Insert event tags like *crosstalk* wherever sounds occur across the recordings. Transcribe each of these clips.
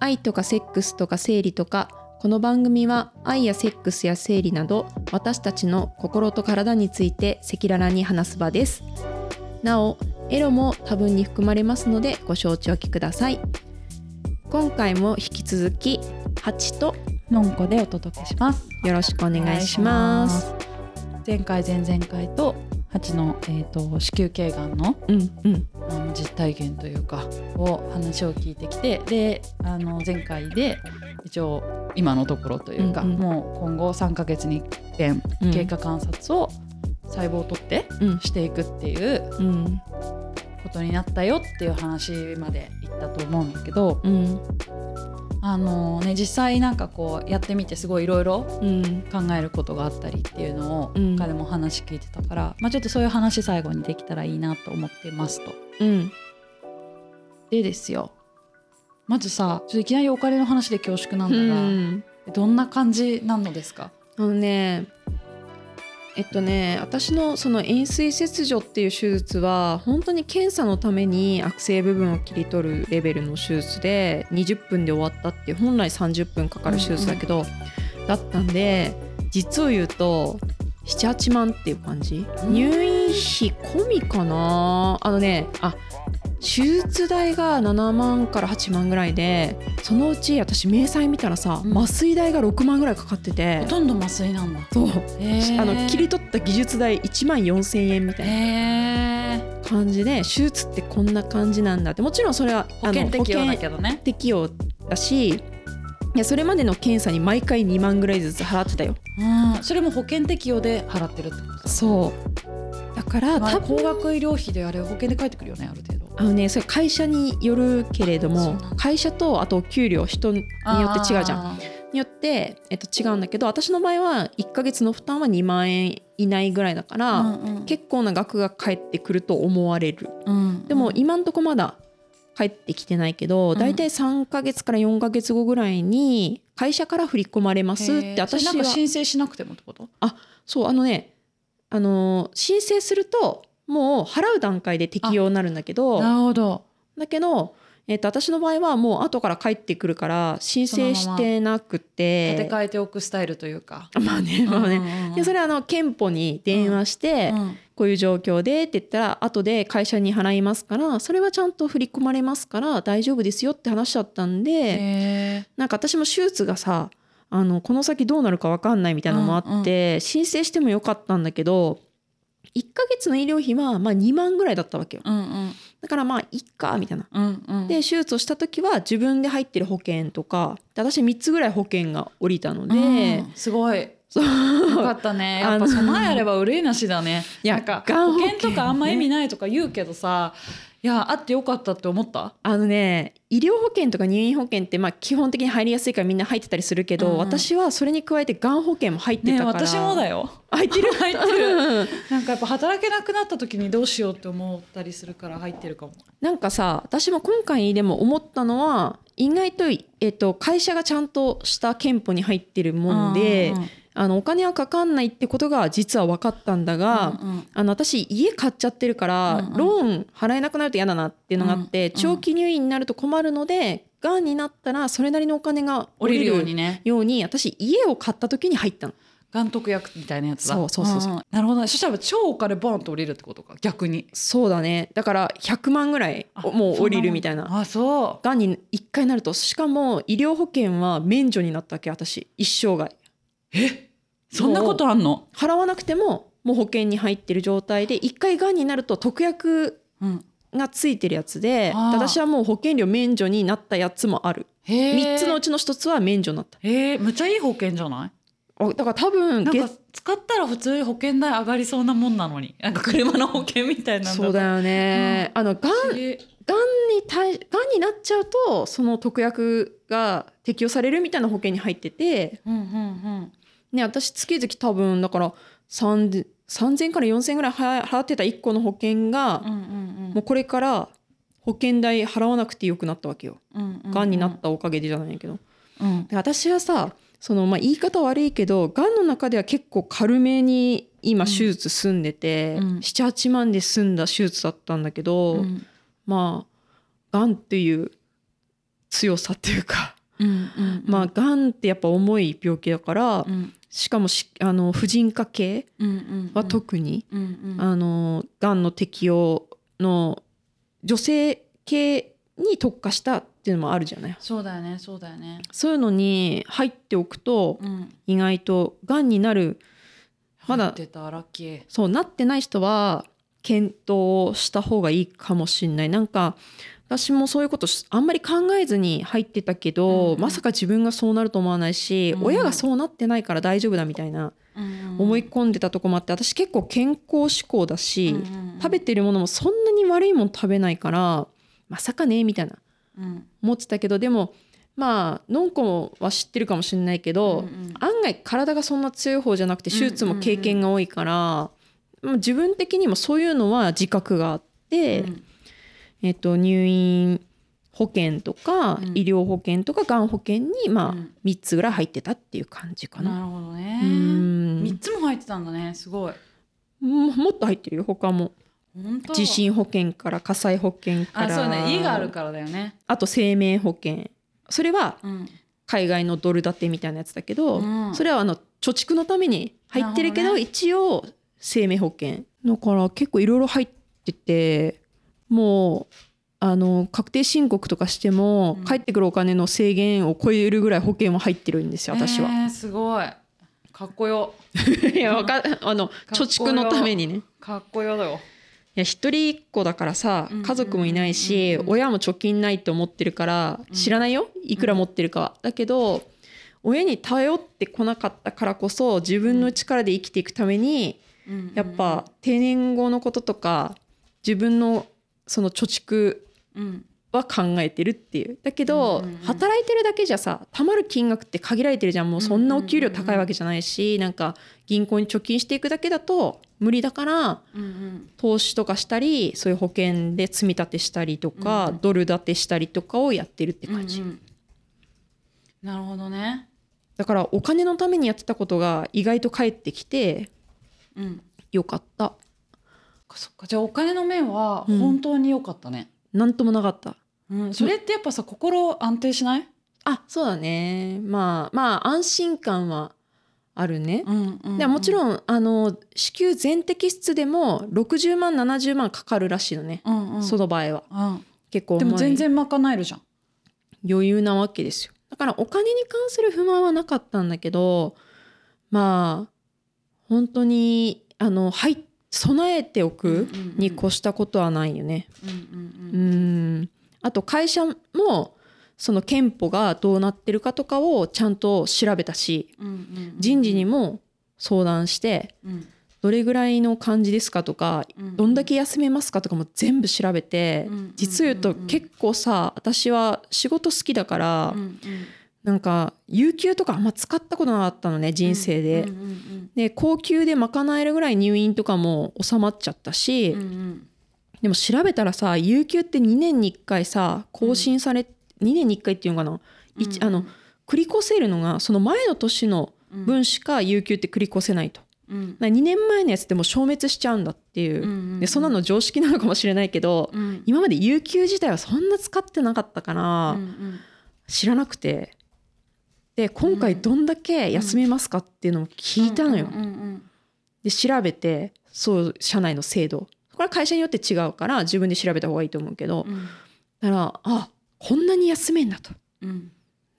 愛とかセックスとか生理とかこの番組は愛やセックスや生理など私たちの心と体について赤裸々に話す場です。なおエロも多分に含まれますのでご承知おきください。今回も引き続きハチとのんこでお届けします。よろしくお願いします。前回前々回と蜂の、えーと、子宮頸がんの,、うんうん、あの実体験というかを話を聞いてきてであの前回で一応今のところというか、うんうん、もう今後3ヶ月に1遍経過観察を細胞を取ってしていくっていうことになったよっていう話まで言ったと思うんだけど、うん、あのね、実際なんかこうやってみてすごいいろいろ考えることがあったりっていうのを彼も話聞いてたから、まあ、ちょっとそういう話最後にできたらいいなと思ってますと。うん、でですよ。まずさちょっといきなりお金の話で恐縮なんだが、うん、どんな感じなのですか？あのねえっとね私のその円錐切除っていう手術は本当に検査のために悪性部分を切り取るレベルの手術で20分で終わったって本来30分かかる手術だけど、うんうん、だったんで実を言うと78万っていう感じ、入院費込みかな？あのねあ手術代が7万から8万ぐらいでそのうち私明細見たらさ、うん、麻酔代が6万ぐらいかかってて。ほとんど麻酔なんだ。そう。あの切り取った技術代1万4,000円みたいな感じで手術ってこんな感じなんだって。もちろんそれは保険適用だけどね。適用だしいやそれまでの検査に毎回2万ぐらいずつ払ってたよ。うん、それも保険適用で払ってるってことそう。だから、まあ、高額医療費であれ保険で返ってくるよねある程度。あのねそれ会社によるけれども会社とあと給料人によって違うじゃん。によって、えっと、違うんだけど私の場合は1か月の負担は2万円以内ぐらいだから、うんうん、結構な額が返ってくると思われる、うんうん、でも今んとこまだ返ってきてないけど、うん、大体3か月から4か月後ぐらいに会社から振り込まれますって私は申請しなくてもってこと？あそうあのねあの申請するともう払う段階で適用になるんだけどなるほど。だけど、えーと、私の場合はもう後から帰ってくるから申請してなくて。立て替えておくスタイルというか。*laughs* まあねまあね、でそれはあの憲法に電話して、うんうん、こういう状況でって言ったら後で会社に払いますからそれはちゃんと振り込まれますから大丈夫ですよって話しちゃったんでなんか私も手術がさあのこの先どうなるか分かんないみたいなのもあって、うんうん、申請してもよかったんだけど1ヶ月の医療費はまあ2万ぐらいだったわけよ、うんうん、だからまあいっかみたいな、うんうん、で手術をした時は自分で入ってる保険とか私3つぐらい保険が下りたので、うん、すごいそう。よかったね。やっぱ備えあれば憂いなしだね。いやなんか保険とかあんま意味ないとか言うけどさ、いやあってよかったって思った？あのね医療保険とか入院保険ってまあ基本的に入りやすいからみんな入ってたりするけど、うん、私はそれに加えてがん保険も入ってたから、ね、私もだよ。入ってる？入ってる。なんかやっぱ働けなくなった時にどうしようって思ったりするから入ってるかも。なんかさ私も今回でも思ったのは意外と,、えっと会社がちゃんとした憲法に入ってるもんで、うんうんあのお金はかかんないってことが実は分かったんだが、うんうん、あの私家買っちゃってるから、うんうん、ローン払えなくなると嫌だなっていうのがあって、うんうん、長期入院になると困るのでがんになったらそれなりのお金が下りるようにねように私家を買った時に入ったの。がん特約みたいなやつだそうそうそう。そう、うん、なるほど、ね、そしたら超お金ボンと降りるってことか逆に。そうだね。だから100万ぐらいもう降りるみたいな。あそう。がんに1回なると。しかも医療保険は免除になったわけ私。一生涯。え？そんなことあんの？払わなくてももう保険に入ってる状態で一回がんになると特約がついてるやつで、うん、私はもう保険料免除になったやつもある。3つのうちの1つは免除になった。へえむちゃいい保険じゃない？だから多分なんか使ったら普通に保険代上がりそうなもんなのになんか車の保険みたいなそうだよね、うん、あのがんがんに対がんになっちゃうとその特約が適用されるみたいな保険に入ってて、うんうんうん、ね、私月々多分だから3000から4000ぐらい払ってた1個の保険が、もうこれから保険代払わなくてよくなったわけよ。が、んになったおかげでじゃないけど。うん、私はさその、まあ、言い方悪いけどがんの中では結構軽めに今手術済んでて、うん、78万で済んだ手術だったんだけど、うん、まあがんっていう強さっていうか、まあがんってやっぱ重い病気だから、うんしかもしあの婦人科系は特に、うんうんあのがんの適用の女性系に特化したっていうのもあるじゃない？そうだよねそうだよね。そういうのに入っておくとうん。意外とがんになる。まだそうなってない人は検討した方がいいかもしれない。なんか私もそういうことしあんまり考えずに入ってたけど、うんうん。まさか自分がそうなると思わないし、うん。親がそうなってないから大丈夫だみたいな思い込んでたとこもあって私結構健康志向だし、食べてるものもそんなに悪いもの食べないからまさかねみたいなうん。思ってたけどでもまあのんこは知ってるかもしれないけど、うんうん。案外体がそんな強い方じゃなくて手術も経験が多いから、まあ自分的にもそういうのは自覚があって、うん。えっと、入院保険とか、うん。医療保険とかがん保険に、まあうん。3つぐらい入ってたっていう感じかな。なるほどね。うん。三つも入ってたんだねすごい。ももっと入ってるよ他も。地震保険から火災保険から。あそうね。家があるからだよね。あと生命保険。それはうん。海外のドル建てみたいなやつだけど、うん。それはあの貯蓄のために入ってるけどね。一応生命保険。だから結構いろいろ入っててもうあの確定申告とかしても、うん。返ってくるお金の制限を超えるぐらい保険も入ってるんですよ私は。えーすごい。かっこよ。*laughs* いやわかあの貯蓄のためにね。かっこよだよ。いや一人っ子だからさうん家族もいないし、うんうん親も貯金ないと思ってるからうん。知らないよ？いくら持ってるかは。だけど親に頼ってこなかったからこそ自分の力で生きていくためにやっぱ定年後のこととか自分のその貯蓄うん。は考えてるっていう。だけど、働いてるだけじゃさ貯まる金額って限られてるじゃん。もうそんなお給料高いわけじゃないし、なんか銀行に貯金していくだけだと無理だから投資とかしたりそういう保険で積み立てしたりとか、うん。ドル建てしたりとかをやってるって感じ、うんうん。なるほどね。だからお金のためにやってたことが意外と返ってきてうん。よかった。そっかじゃあお金の面はうん。本当に良かったね、なんともなかった。うん。それってやっぱさ心安定しない、あそうだね。まあまあ安心感はあるね、うんうんでもちん、ろんあの子宮全摘出でも60万70万かかるらしいのね、うんうん、その場合は。うん。結構でも全然賄えるじゃん。余裕なわけですよ。だからお金に関する不満はなかったんだけどまあ本当にあのはい備えておくに越したことはないよね。うんううん。ん。あと会社もその憲法がどうなってるかとかをちゃんと調べたし人事にも相談してうん。どれぐらいの感じですかとかうんどんだけ休めますかとかも全部調べてうん。実を言うと結構さ私は仕事好きだからなんか有給とかあんま使ったことなかったのね人生で。うん。うんで高級で賄えるぐらい入院とかも収まっちゃったし、うんうん。でも調べたらさ有給って2年に1回さ更新され、2年に1回っていうのかな、一うんあの繰り越せるのがその前の年のうん。分しか有給って繰り越せないと。うん。だから2年前のやつってもう消滅しちゃうんだっていう、うんうん。でそんなの常識なのかもしれないけど、うん。今まで有給自体はそんな使ってなかったから、うんうん。知らなくてで今回どんだけ休めますかっていうのを聞いたのよ。で調べてそう社内の制度。これは会社によって違うから自分で調べた方がいいと思うけどうん。だからあこんなに休めんだと。うん。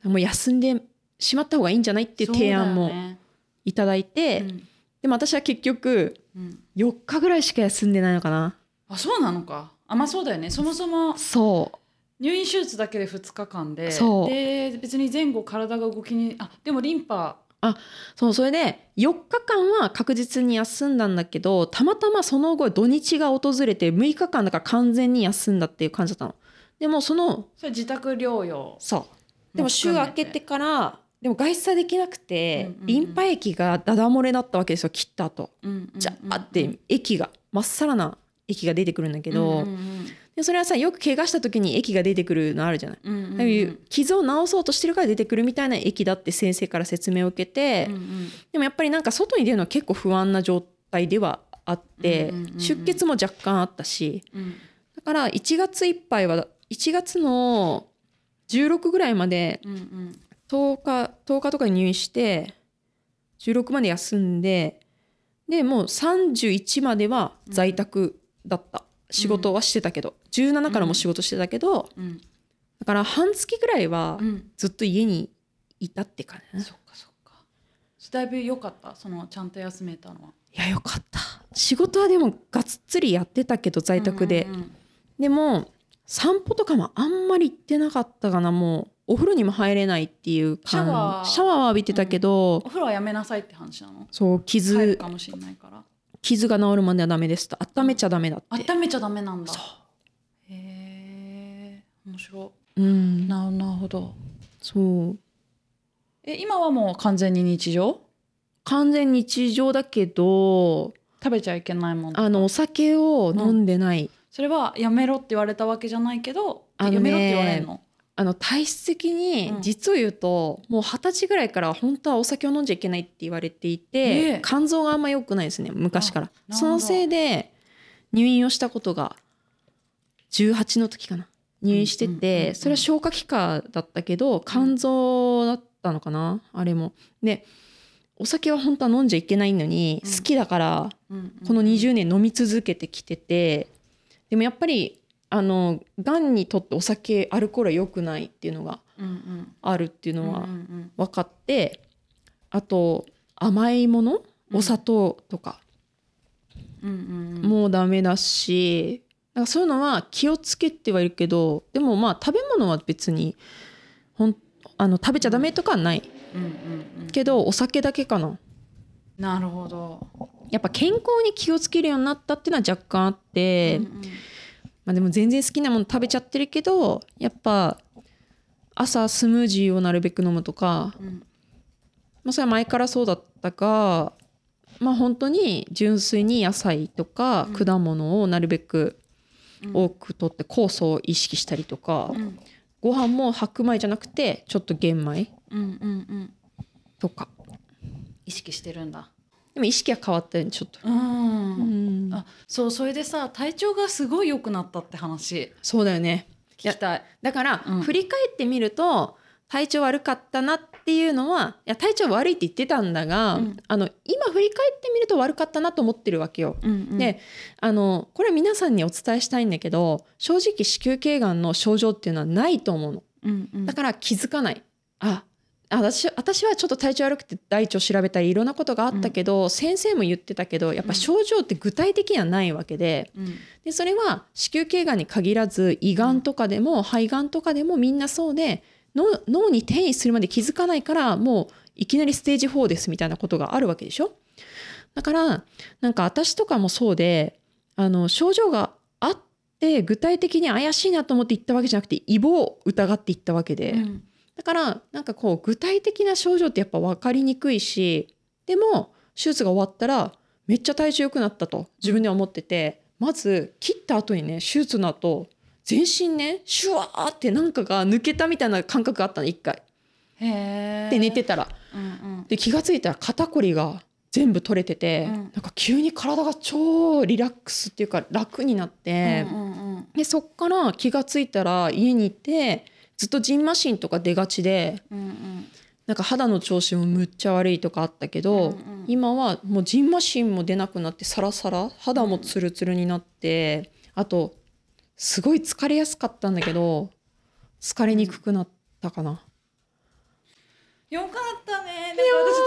もう休んでしまった方がいいんじゃないっていう提案もいただいて、うん。でも私は結局うん。4日ぐらいしか休んでないのかな。あそうなのか。あまあそうだよね。そもそもそう入院手術だけで2日間でで別に前後体が動きにあでもリンパ。そうそれで4日間は確実に休んだんだけどたまたまその後土日が訪れて6日間だから完全に休んだっていう感じだったの。でもそのそれ自宅療養。そう。でも週明けてからでも外出はできなくて、うんうんうん。リンパ液がダダ漏れだったわけですよ切った後。じゃあって液がまっさらな液が出てくるんだけど、でそれはさよく怪我した時に液が出てくるのあるじゃない。うんうんうん。傷を治そうとしてるから出てくるみたいな液だって先生から説明を受けて、うんうん。でもやっぱりなんか外に出るのは結構不安な状態ではあって、うんうんうんうん。出血も若干あったしうん。だから1月いっぱいは1月の16ぐらいまでうんうん。10日10日とかに入院して16まで休んででもう31までは在宅だった、仕事はしてたけど17からも仕事してたけど、うん。だから半月ぐらいはうん。ずっと家にいたって感じ、そっかそっか。だいぶ良かった？そのちゃんと休めたのは。いやよかった。仕事はでもがっつりやってたけど在宅で、うんうんでも散歩とかもあんまり行ってなかったかな。もうお風呂にも入れないっていう感じ。シャワー。シャワーは浴びてたけど、お風呂はやめなさいって話なの？そう入る傷かもしれないから傷が治るまではダメですと。温めちゃダメだって。温めちゃダメなんだ。そへえ面白ううん。いなるなるほど。そう。え今はもう完全に日常？完全日常だけど食べちゃいけないもんあのお酒を飲んでない、それはやめろって言われたわけじゃないけどねやめろって言われるの？あの体質的にうん。実を言うと、もう二十歳ぐらいから本当はお酒を飲んじゃいけないって言われていて、ええ。肝臓があんま良くないですね昔から。そのせいで入院をしたことが18の時かな。入院してて、それは消化器科だったけど肝臓だったのかなあれも。でお酒は本当は飲んじゃいけないのに、うん。好きだからこの20年飲み続けてきててでもやっぱりあのがんにとってお酒アルコールは良くないっていうのがあるっていううんのは分かって、あと甘いものお砂糖とか。もうダメだし、なんかそういうのは気をつけてはいるけどでもまあ食べ物は別にほんあの食べちゃダメとかはない。けどお酒だけかな。なるほど。やっぱ健康に気をつけるようになったっていうのは若干あって、うんうんまあ、でも全然好きなもの食べちゃってるけどやっぱ朝スムージーをなるべく飲むとか、うん。まあ、それは前からそうだったがまあ本当に純粋に野菜とかうん。果物をなるべくうん多く取って酵素を意識したりとか、うん。ご飯も白米じゃなくてちょっと玄米うんうんうん。とか。意識してるんだ。でも意識は変わったよねちょっと、うんそうそれでさ体調がすごい良くなったって話。そうだよね。聞きたい。だから、うん。振り返ってみると体調悪かったなっていうのはいや体調悪いって言ってたんだが、うん。あの今振り返ってみると悪かったなと思ってるわけよ。うんうん。であのこれ皆さんにお伝えしたいんだけど正直子宮頸がんの症状っていうのはないと思うの。うんうん。だから気づかない。ああ私私はちょっと体調悪くて大腸調べたりいろんなことがあったけど、先生も言ってたけどやっぱ症状って具体的にはないわけで。うん。でそれは子宮頸がんに限らず胃がんとかでも肺がんとかでもみんなそうで脳脳に転移するまで気づかないからもういきなりステージ4ですみたいなことがあるわけでしょ？だからなんか私とかもそうであの症状があって具体的に怪しいなと思って行ったわけじゃなくてイボを疑って行ったわけで、うんだからなんかこう具体的な症状ってやっぱ分かりにくいしでも手術が終わったらめっちゃ体調良くなったと自分では思っててまず切った後にね手術の後全身ねシュワーってなんかが抜けたみたいな感覚があったの一回。へえで寝てたら。うんうん。で気が付いたら肩こりが全部取れてて、うん。なんか急に体が超リラックスっていうか楽になって、うんうんうん。でそっから気が付いたら家にいてずっとジンマシンとか出がちでうんうんなんか肌の調子もむっちゃ悪いとかあったけど、うんうん今はもうジンマシンも出なくなってサラサラ肌もツルツルになって、あとすごい疲れやすかったんだけど疲れにくくなったかな。よかったね。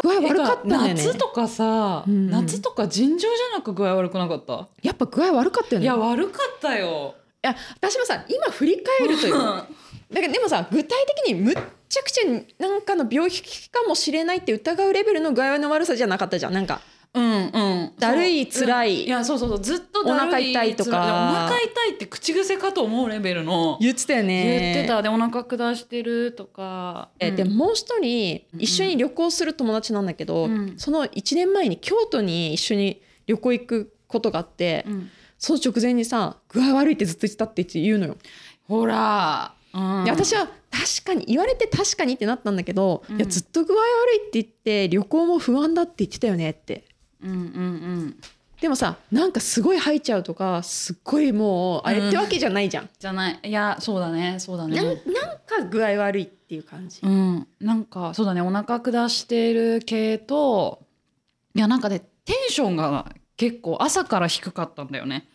具合悪かったね。夏とかさ、うんうん。夏とか尋常じゃなく具合悪くなかった？やっぱ具合悪かったよね。いや悪かったよ。いや私もさ今振り返るという *laughs* だけどでもさ具体的にむっちゃくちゃなんかの病気かもしれないって疑うレベルの具合の悪さじゃなかったじゃんなんか。うんうん。だるいそう。辛いいやそうそうそう。ずっとだるお腹痛いとか。辛お腹痛いって口癖かと思うレベルの。言ってたよね。言ってた。でお腹下してるとか、えでもう一人うん一緒に旅行する友達なんだけど、うんその1年前に京都に一緒に旅行行くことがあって、うんその直前にさ具合悪いってずっと言ってたって言うのよ。ほら、うん、で私は確かに言われて確かにってなったんだけど、うん。いやずっと具合悪いって言って旅行も不安だって言ってたよねって。うんうんうん。でもさなんかすごい吐いちゃうとかすっごいもうあれってわけじゃないじゃん、じゃない。いやそうだね。そうだね。なんなんか具合悪いっていう感じ、うん、なんかそうだね。お腹下してる系といやなんかねテンションが結構朝から低かったんだよね。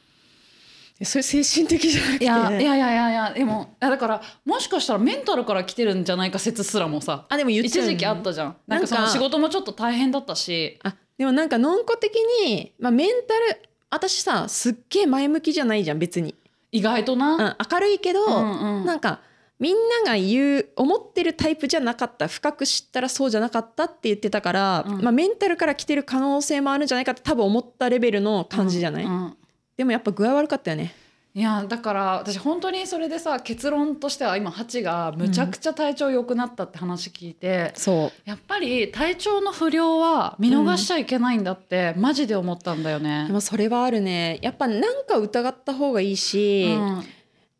それ精神的じゃなくて。いやいやいやいやいやでもいやだからもしかしたらメンタルから来てるんじゃないか説すらもさ。あでも言っね。一時期あったじゃん。なんかその仕事もちょっと大変だったし。あでもなんかのんこ的に、まあ、メンタル私さすっげえ前向きじゃないじゃん別に、意外とうん、な。明るいけど、うんうん。なんかみんなが言う思ってるタイプじゃなかった。深く知ったらそうじゃなかったって言ってたから、うん。まあ、メンタルから来てる可能性もあるんじゃないかって多分思ったレベルの感じじゃない、うんうんでもやっぱ具合悪かったよね。いやだから私本当にそれでさ結論としては今ハチがむちゃくちゃ体調良くなったって話聞いて、そう。やっぱり体調の不良は見逃しちゃいけないんだって、マジで思ったんだよね。で。もそれはあるね。やっぱなんか疑った方がいいし、うん。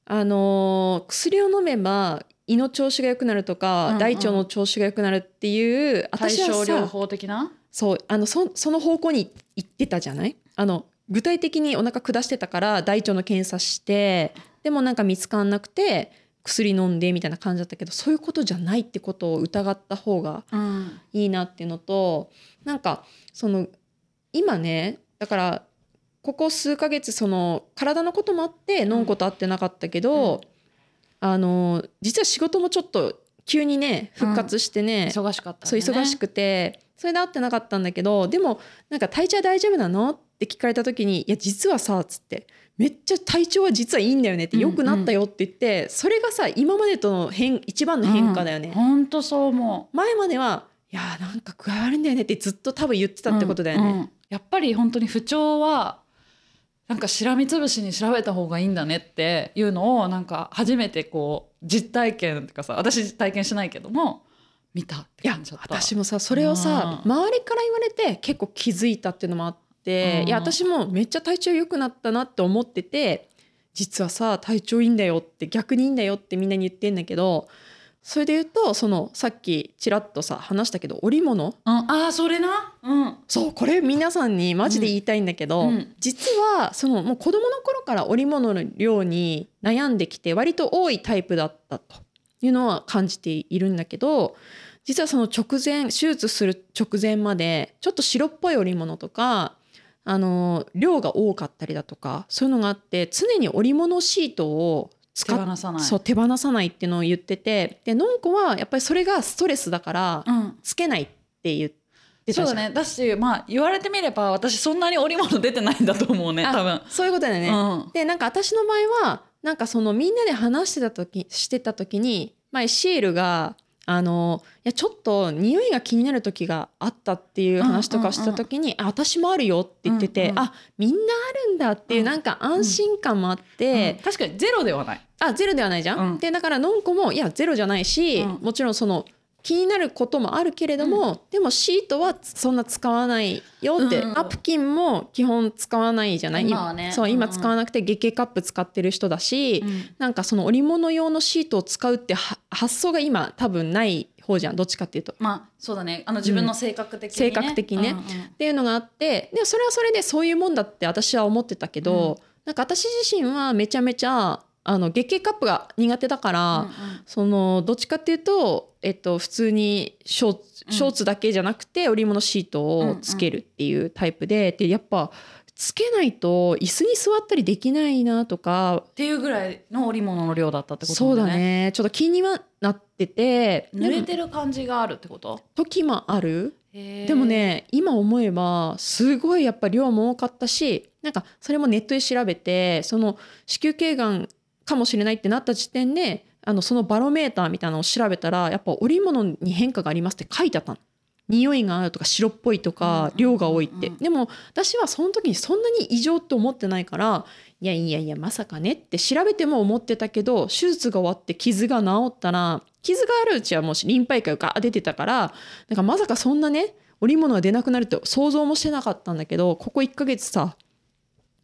あのー薬を飲めば胃の調子が良くなるとか、うんうん。大腸の調子が良くなるっていう対私は症療さ法的な？そうあのそその方向に行ってたじゃない？あの具体的にお腹下してたから大腸の検査してでもなんか見つかんなくて薬飲んでみたいな感じだったけどそういうことじゃないってことを疑った方がうん。いいなっていうのとなんかその今ねだからここ数ヶ月その体のこともあってのんこと会ってなかったけど、あの実は仕事もちょっと急にね復活してね、忙しかったんだそう忙しくてそれで会ってなかったんだけどでもなんか体調大丈夫なの？って聞かれた時に「いや実はさ」っつって「めっちゃ体調は実はいいんだよね」って「うんうん良くなったよ」って言って、それがさ今までとの変一番の変化だよね。本当そう思前まではいやーなんか具合悪いんだよねってずっと多分言ってうたってことだよね。うんうん。やっぱり本当に不調はなんかしらみつぶしに調べた方がいいんだねっていうのをなんか初めてこう実体験っていうかさ私体験しないけども見たっていや感じだった。私もさそれをさ、うん。周りから言われて結構気づいたっていうのもあって、うんいや私もめっちゃ体調良くなったなって思ってて実はさ体調いいんだよって逆にいいんだよってみんなに言ってんだけどそれで言うとそのさっきちらっとさ話したけど織物？うん、ああそれな？うん。そうこれ皆さんにマジで言いたいんだけど、うんうん。実はそのもう子供の頃から織物の量に悩んできて割と多いタイプだったというのは感じているんだけど実はその直前手術する直前までちょっと白っぽい織物とかあの量が多かったりだとかそういうのがあって常に織物シートを手放さない。そう手放さないっていうのを言っててでのんこはやっぱりそれがストレスだからうん。つけないって言ってそうだね。だしまあ言われてみれば私そんなに織物出てないんだと思うねあ多分。そういうことだよね。うん。でなんか私の場合はなんかそのみんなで話してた時してた時に前シエルがあのいやちょっと匂いが気になる時があったっていう話とかをした時に、あ私もあるよって言ってて、うんうんあみんなあるんだっていううん。なんか安心感もあって、うん。確かにゼロではない。あゼロではないじゃん。うん。でだからのんこもいやゼロじゃないし、うん。もちろんその気になることもあるけれども、でもシートはそんな使わないよって、うん。うんアプキンも基本使わないじゃない？今はね。そううんうん。今使わなくて月経カップ使ってる人だし、なんかその織物用のシートを使うっては発想が今多分ない方じゃん。どっちかっていうと。まあそうだね。あの自分の性格的に、ね。性格的にね。うんうんっていうのがあってでそれはそれでそういうもんだって私は思ってたけど、なんか私自身はめちゃめちゃあの月経カップが苦手だから、うんうん。そのどっちかっていうと、えっと、普通にショーツだけじゃなくて織物シートをつけるっていうタイプで,、でやっぱつけないと椅子に座ったりできないなとかっていうぐらいの織物の量だったってことそうだね。ねちょっと気にはなってて濡れてる感じがあるってこと？時もある。ででもね今思えばすごいやっぱ量も多かったしなんかそれもネットで調べてその子宮頸がんかもしれないってなった時点であのそのバロメーターみたいなのを調べたらやっぱ織物に変化がありますって書いてあったの。匂いがあるとか白っぽいとか量が多いって、でも私はその時にそんなに異常って思ってないからいやいやいやまさかねって調べても思ってたけど手術が終わって傷が治ったら傷があるうちはもうリンパ液が出てたからなんかまさかそんなね織物が出なくなるって想像もしてなかったんだけどここ1ヶ月さ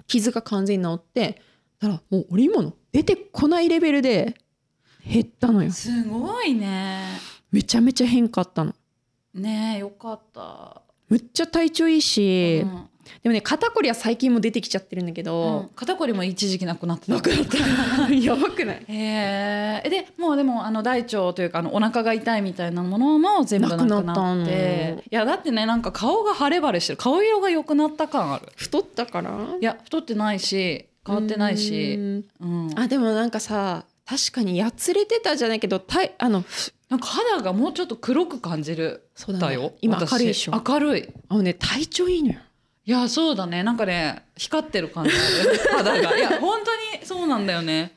傷が完全に治ってだからもう織物出てこないレベルで減ったのよ。すごいね。めちゃめちゃ変化あったの。ねえよかった、めっちゃ体調いいし、うん。でもね肩こりは最近も出てきちゃってるんだけうん。ど、肩こりも一時期なくなってた。なくなったやばくない？へえ。でもうでもあの大腸というかあのお腹が痛いみたいなものも全部なくなって。なくなっいやだってねなんか顔が晴れ晴れしてる。顔色が良くなった感ある。太ったから？いや太ってないし変わってないし。うん。うん、あでもなんかさ確かにやつれてたじゃないけどたいあのふなんか肌がもうちょっと黒く感じる。そうだね。だよ。今私。明るいでしょ。明るい。あのね体調いいのよ。いやそうだね。なんかね光ってる感じ *laughs* 肌が。いや本当にそうなんだよね、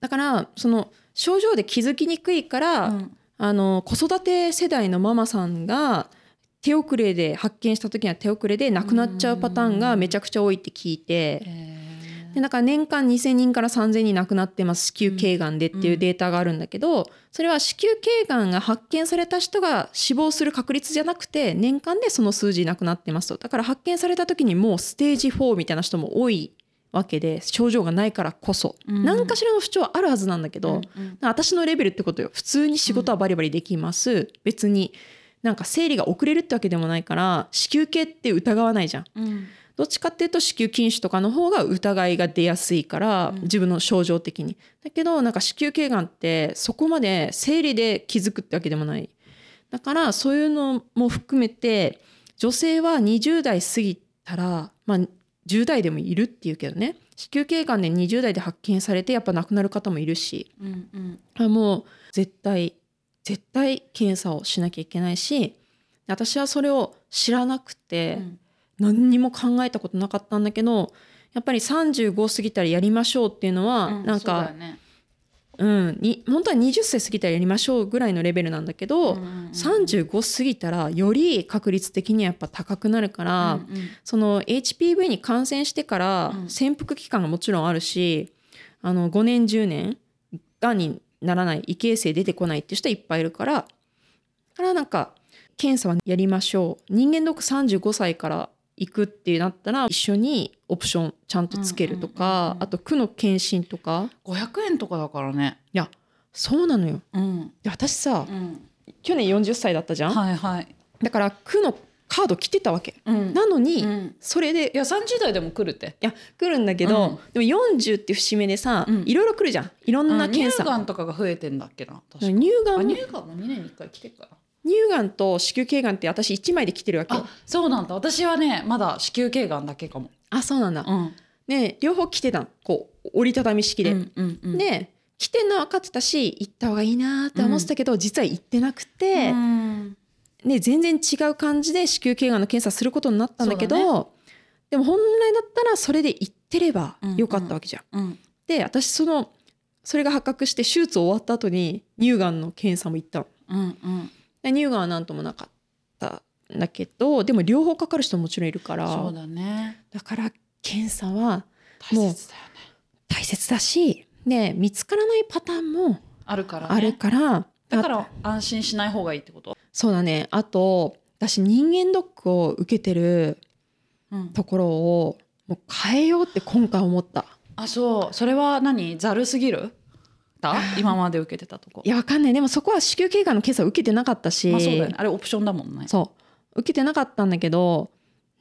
だからその症状で気づきにくいから、うん。あの子育て世代のママさんが手遅れで発見した時には手遅れで亡くなっちゃうパターンがめちゃくちゃ多いって聞いて。へでだから年間2,000人から3,000人亡くなってます。子宮頸がんでっていうデータがあるんだけどそれは子宮頸がんが発見された人が死亡する確率じゃなくて年間でその数字亡くなってますと。だから発見された時にもうステージ4みたいな人も多いわけで症状がないからこそ。うん。何かしらの不調はあるはずなんだけど、うんうん。私のレベルってことよ。普通に仕事はバリバリできます、別になんか生理が遅れるってわけでもないから子宮系って疑わないじゃん。うんどっちかっていうと子宮筋腫とかの方が疑いが出やすいから、自分の症状的に。だけどなんか子宮頸がんってそこまで生理で気づくってわけでもない。だからそういうのも含めて女性は20代過ぎたらまあ10代でもいるっていうけどね。子宮頸がんで20代で発見されてやっぱ亡くなる方もいるし。うんうん。あもう絶対絶対検査をしなきゃいけないし私はそれを知らなくて、うん何にも考えたことなかったんだけどやっぱり35過ぎたらやりましょうっていうのは、うんなんかそうね。うんに本当は20歳過ぎたらやりましょうぐらいのレベルなんだけど、うんうんうん。35過ぎたらより確率的にはやっぱ高くなるから、うんうん。その HPV に感染してからうん。潜伏期間がもちろんあるしあの5年10年がんにならない異形成出てこないっていう人はいっぱいいるからだからなんか検査はやりましょう。人間ドック35歳から行くってなったら一緒にオプションちゃんとつけるとうんうんうんかうん。あと区の検診とか。500円とかだからね。いやそうなのよ。うん。で私さうん。去年40歳だったじゃん、はいはい。だから区のカード来てたわけ。うん。なのに、うん。それでいや30代でも来るって。いや来るんだけど、でも40って節目でさ、うん。いろいろ来るじゃん。いろんなうん乳検査、がんとかが増えてんだっけな確か。乳がんあ乳がんも2年に1回来てるから乳がんと子宮頸がんって私1枚で来てるわけよ。あそうなんだ。私はねまだ子宮頸がんだけかも。あそうなんだ、うん。ね両方来てたの。こう折りたたみ式で、うんうんうん。で来てんのは分かってたし行った方がいいなって思ってたけど、実は行ってなくて、うん。ね、全然違う感じで子宮頸がんの検査することになったんだけどそうでも本来だったらそれで行ってればよかったわけじゃん。うん。で私そのそれが発覚して手術終わった後に乳がんの検査も行ったの。うんうん。で乳がんは何ともなかったんだけどでも両方かかる人ももちろんいるから。そうだね。だから検査は大切だよね。大切だしで見つからないパターンもあるからね。あるから、だから安心しない方がいいってこと？そうだね。あと私人間ドックを受けてるうん。ところをもう変えようって今回思った。あそう。それは何？ざるすぎる？だ今まで受けてたとこ。いやわかんない。でもそこは子宮頸がんの検査を受けてなかったし、まあそうだよね。あれオプションだもんね。そう。受けてなかったんだけど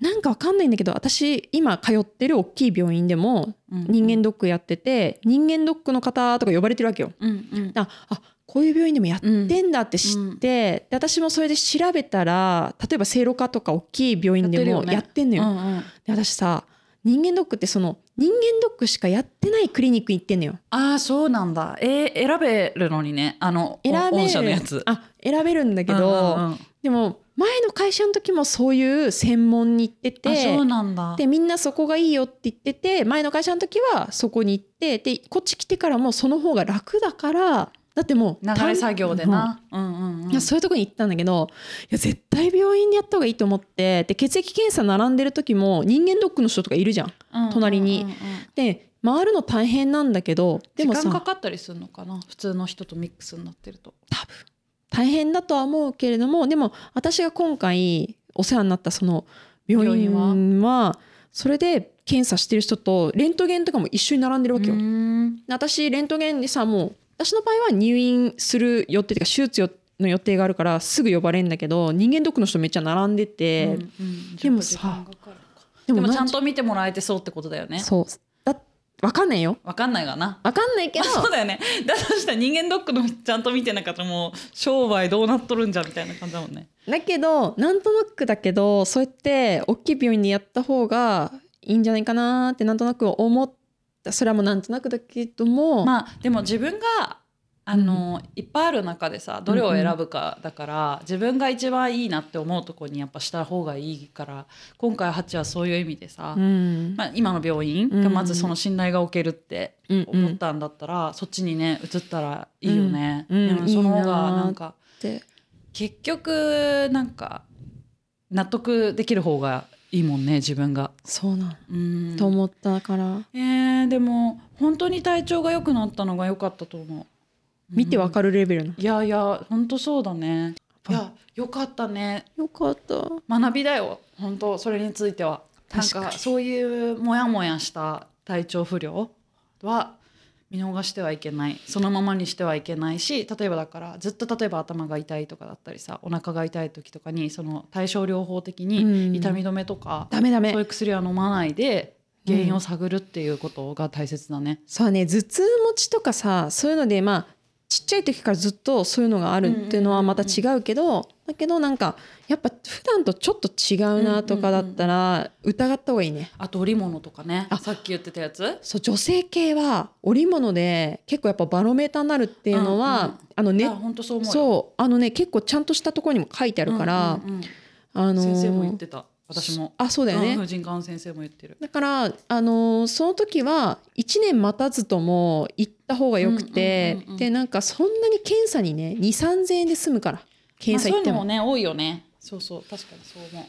なんかわかんないんだけど私今通ってる大きい病院でもうん人間ドックやってて、人間ドックの方とか呼ばれてるわけよ。うんうん。ああこういう病院でもやってんだって知って、で私もそれで調べたら例えば聖路加とか大きい病院でもやってんのよ。うんうん。で私さ人間ドックってその人間ドックしかやってないクリニックに行ってんのよ。ああそうなんだ。えー選べるのにね。あの選べる。のやつ。あ選べるんだけど、うんうんうん。でも前の会社の時もそういう専門に行ってあてそうなんだ。でみんなそこがいいよって言ってて前の会社の時はそこに行ってでこっち来てからもその方が楽だからだってもう流れ作業でな、うん。うんうんいやそういうとこに行ったんだけどいや絶対病院でやった方がいいと思ってで血液検査並んでる時も人間ドックの人とかいるじゃん。うん隣にうんうん。うんで回るの大変なんだけどでも時間かさかったりするのかな？普通の人とミックスになってると。多分。大変だとは思うけれどもでも私が今回お世話になったその病院は病それで検査してる人とレントゲンとかも一緒に並んでるわけよ。私レントゲンでさもう私の場合は入院する予定というか手術の予定があるからすぐ呼ばれるんだけど人間ドックの人めっちゃ並んでて、うんうん。でもさででもちゃんと見てもらえてそうってことだよね。そう。だわかんないよ。わかんないがな。わかんないけど。*laughs* そうだよね。だとしたら人間ドックのちゃんと見てなかったらもう商売どうなっとるんじゃみたいな感じだもんね。だけどなんとなくだけどそうやって大きい病院にやった方がいいんじゃないかなってなんとなく思ったそれはもうなんとなくだけども、まあでも自分があの、いっぱいある中でさどれを選ぶかだから、自分が一番いいなって思うとこにやっぱした方がいいから今回ハチはそういう意味でさ、うん。まあ、今の病院がまずその信頼がおけるってうんうん。思ったんだったら、そっちにね移ったらいいよね。うんその方がーなんかで結局なんか納得できる方がいいもんね自分が。そうなん。うん。と思ったから。えー、でも本当に体調が良くなったのが良かったと思う。見てわかるレベルの、いやいや本当そうだね。いや良かったね。よかった。学びだよ本当それについては。なん確かに。かそういうモヤモヤした体調不良は見逃してはいけない。そのままにしてはいけないし例えばだからずっと例えば頭が痛いとかだったりさお腹が痛い時とかにその対症療法的うん。に痛み止めとか、ダメダメ。そういう薬は飲まないで原因を探るっていうことが大切だね。そうね頭痛持ちとかさそういうのでまあちっちゃい時からずっとそういうのがあるっていうのはまた違うけど、だけどなんかやっぱ普段とちょっと違うなとかだったら疑った方がいいね。あと織物とかねあさっき言ってたやつ？そう女性系は織物で結構やっぱバロメーターになるっていうのは、うんうんあのねそう思うよ。そうあのね結構ちゃんとしたところにも書いてあるから、うんうんうん。あのー先生も言ってた私も。あそうだよね、うん婦人科の先生も言ってる。だから、あのーその時は1年待たずとも行った方がよくて、うんうんうんうん。でなんかそんなに検査にね2 3 0 0円で済むから検査行っても,、まあ、そういうのもね多いよね。そうそう確かにそう思う。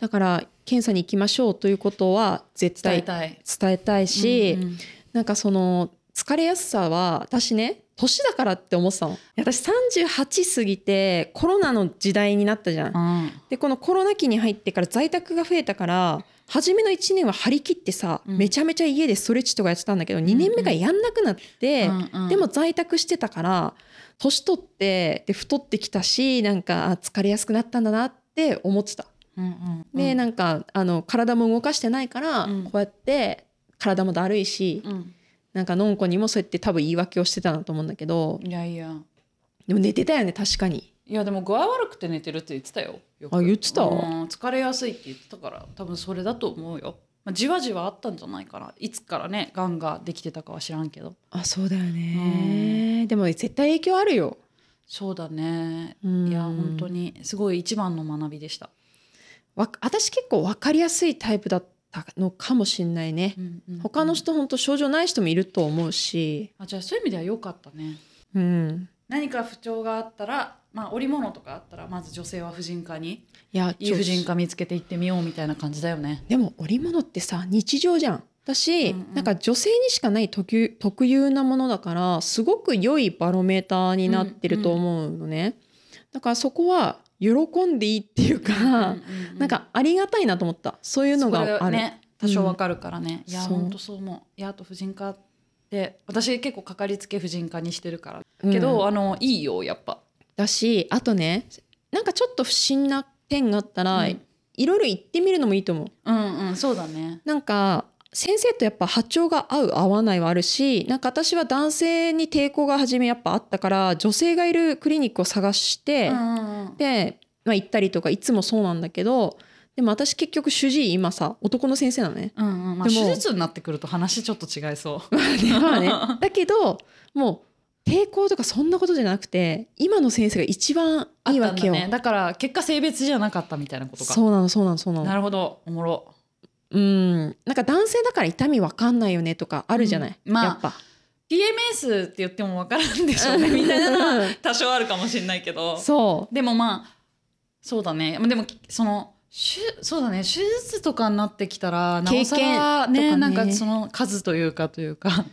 だから検査に行きましょうということは絶伝え対たい。伝えたいし、うんうん。なんかその疲れやすさは私ね年だからって思ってたの。私38過ぎてコロナの時代になったじゃん。うん。でこのコロナ期に入ってから在宅が増えたから初めの1年は張り切ってさ、うん。めちゃめちゃ家でストレッチとかやってたんだけど2年目からやんなくなって、うんうん。でも在宅してたから年取ってで太ってきたしなんかあ疲れやすくなったんだなって思ってた。うんうん。でなんかあの体も動かしてないから、うん。こうやって体もだるいし、うんなんかのんこにもそうやって多分言い訳をしてたなと思うんだけど。いやいや。でも寝てたよね確かに。いやでも具合悪くて寝てるって言ってたよ。よく。あ言ってた？うん疲れやすいって言ってたから多分それだと思うよ、まあ、じわじわあったんじゃないかな。いつからねがんができてたかは知らんけど。あそうだよね、でも絶対影響あるよ。そうだね。うん。いや本当にすごい一番の学びでした、わ私結構分かりやすいタイプだったのかもしんないね。うんうん他の人本当症状ない人もいると思うし、あじゃあそういう意味では良かったね。うん、何か不調があったらまあ織物とかあったらまず女性は婦人科にいやいい婦人科見つけて行ってみようみたいな感じだよね。でも織物ってさ日常じゃん。私、うんうん。なんか女性にしかない特有特有なものだからすごく良いバロメーターになってると思うのね、だからそこは喜んでいいっていうか、うんうんうん。なんかありがたいなと思った。そういうのがある、ね多少わかるからね、いやそう。本当そう思う。いやあと婦人科って私結構かかりつけ婦人科にしてるから。うん。けど、あのいいよやっぱ。だしあとねなんかちょっと不審な点があったら、うん。いろいろ言ってみるのもいいと思う。うんうんそうだね。なんか先生とやっぱ波長が合う合わないはあるしなんか私は男性に抵抗が初めやっぱあったから女性がいるクリニックを探して、で、まあ、行ったりとかいつもそうなんだけどでも私結局主治医今さ男の先生なのね。うんうんまあ、でも手術になってくると話ちょっと違いそう。*laughs* まあね *laughs* だけどもう抵抗とかそんなことじゃなくて今の先生が一番いいわけよ。だね、だから結果性別じゃなかったみたいなことか。そうなのそうなのそうなのなるほどおもろ。うん。なんか男性だから痛みわかんないよねとかあるじゃない、うん。まあやっぱ。PMS って言っても分からんでしょうね *laughs* みたいなのは多少あるかもしれないけどそうでもまあそうだねまあでもその手そうだね手術とかになってきたらなおさらね経験とかねなんかその数というかというか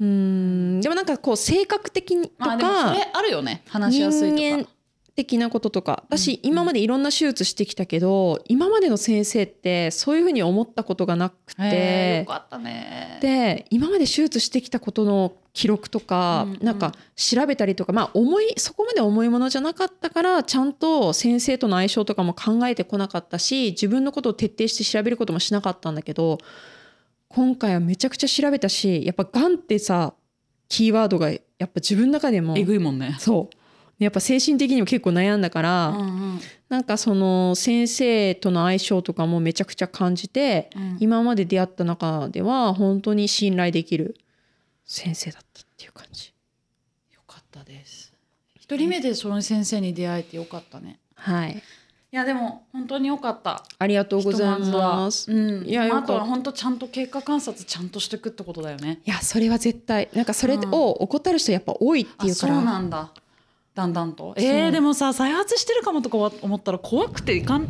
うんでもなんかこう性格的にとか、まあでもそれあるよね話しやすいとか。的なこととか私うん。今までいろんな手術してきたけど、今までの先生ってそういうふうに思ったことがなくてよかったね。で今まで手術してきたことの記録とか、うんうん。なんか調べたりとかまあ重いそこまで重いものじゃなかったからちゃんと先生との相性とかも考えてこなかったし自分のことを徹底して調べることもしなかったんだけど今回はめちゃくちゃ調べたしやっぱがんってさキーワードがやっぱ自分の中でもえぐいもんね。そうやっぱ精神的にも結構悩んだから、うんうん。なんかその先生との相性とかもめちゃくちゃ感じて、うん。今まで出会った中では本当に信頼できる先生だったっていう感じ。よかったです。一人目でその先生に出会えてよかったね。はい、いやでも本当によかった。ありがとうございます。うん、いやよかった。まああとは本当ちゃんと経過観察ちゃんとしていくってことだよね。いやそれは絶対。なんかそれを怠る人やっぱ多いっていうから、なんだだんだんと。えー、でもさ再発してるかもとか思ったら怖くていかんい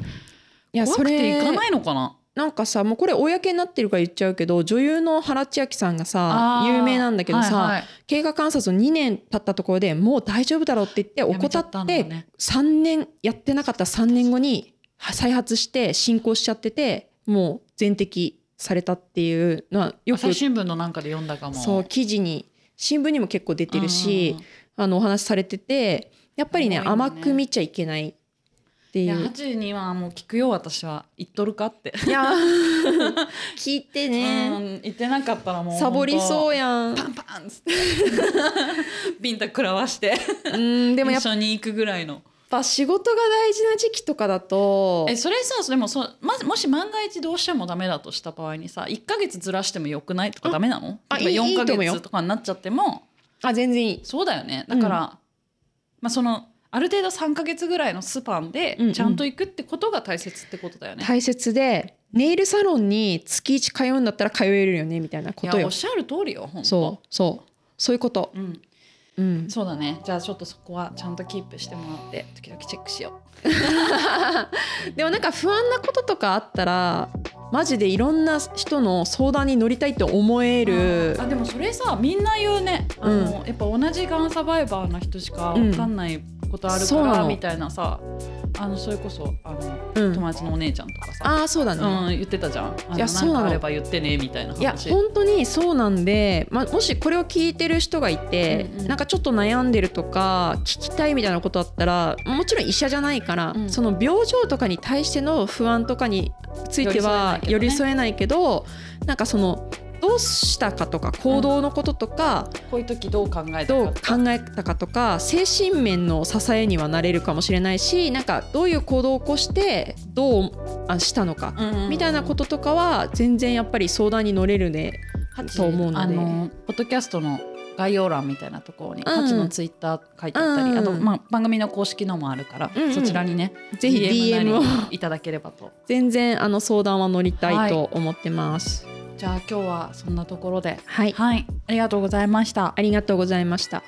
やそ怖くていかれないのかな？なんかさもうこれ公になってるから言っちゃうけど女優の原千秋さんがさ有名なんだけどさ、はいはい。経過観察の2年経ったところでもう大丈夫だろうって言って怠ってんだね。3年やってなかった3年後に再発して進行しちゃっててもう全摘されたっていうのはよく朝日新聞のなんかで読んだかも。そう記事に新聞にも結構出てるし、うんうんあのお話しされててやっぱりねね。甘く見ちゃいけないっていやいう。ハチにはもう聞くよ私は。言っとるかって、いや *laughs* 聞いてうね、ん。言ってなかったらもうサボりそうややん。パンパンっつって。*laughs* ビンタ食らわして。うんでも一緒に行くぐらいの。ぱ仕事が大事な時期とかだとえそれさそれもそまもし万が一どうしてもダメだとした場合にさ1か月ずらしてもよくないとかダメなの？あいいいい4か月とかになっちゃってもあ全然いい。そうだよね。だから、まあそのある程度3か月ぐらいのスパンでうんうん。ちゃんと行くってことが大切ってことだよね。大切でネイルサロンに月1通うんだったら通えるよねみたいなことよ。いやおっ。しゃる通りよ本当そうそう。そういうこと。うん、うん、そうだね。じゃあちょっとそこはちゃんとキープしてもらって時々チェックしよ *laughs* でもなんか不安なこととかあったらマジでいろんな人の相談に乗りたいって思えうる。あでもそれさみんな言うね。あの、やっぱ同じがんサバイバーな人しか分かんないことあるから、そうなの。みたいなさ。あのそれこそあの、うん。友達のお姉ちゃんとかさああそうだね。うん、言ってたじゃん。いやそうあれば言ってねみたいないや話本当にそうなんで、まあ、もしこれを聞いてる人がいて、うんうん。なんかちょっと悩んでるとか聞きたいみたいなことあったらもちろん医者じゃないから、うんその病状とかに対しての不安とかについては寄寄りり添えないけどなんかそのどうしたかとか行動のこととか、こういう時どう考えたどうか考えたかとか精神面の支えにはなれるかもしれないしなんかどういう行動を起こしてどうあしたのか、みたいなこととかは全然やっぱり相談に乗れるね。と思うので。あのポッドキャストの概要欄みたいなところに、うん。のツイッター書いてあったり、うん。あと、まあ、番組の公式のもあるから、うんうん。そちらにねぜひ DM を。いただければと。全然あの相談は乗りたいと思ってます。じゃあ今日はそんなところで。はい、はい。ありがとうございました。ありがとうございました。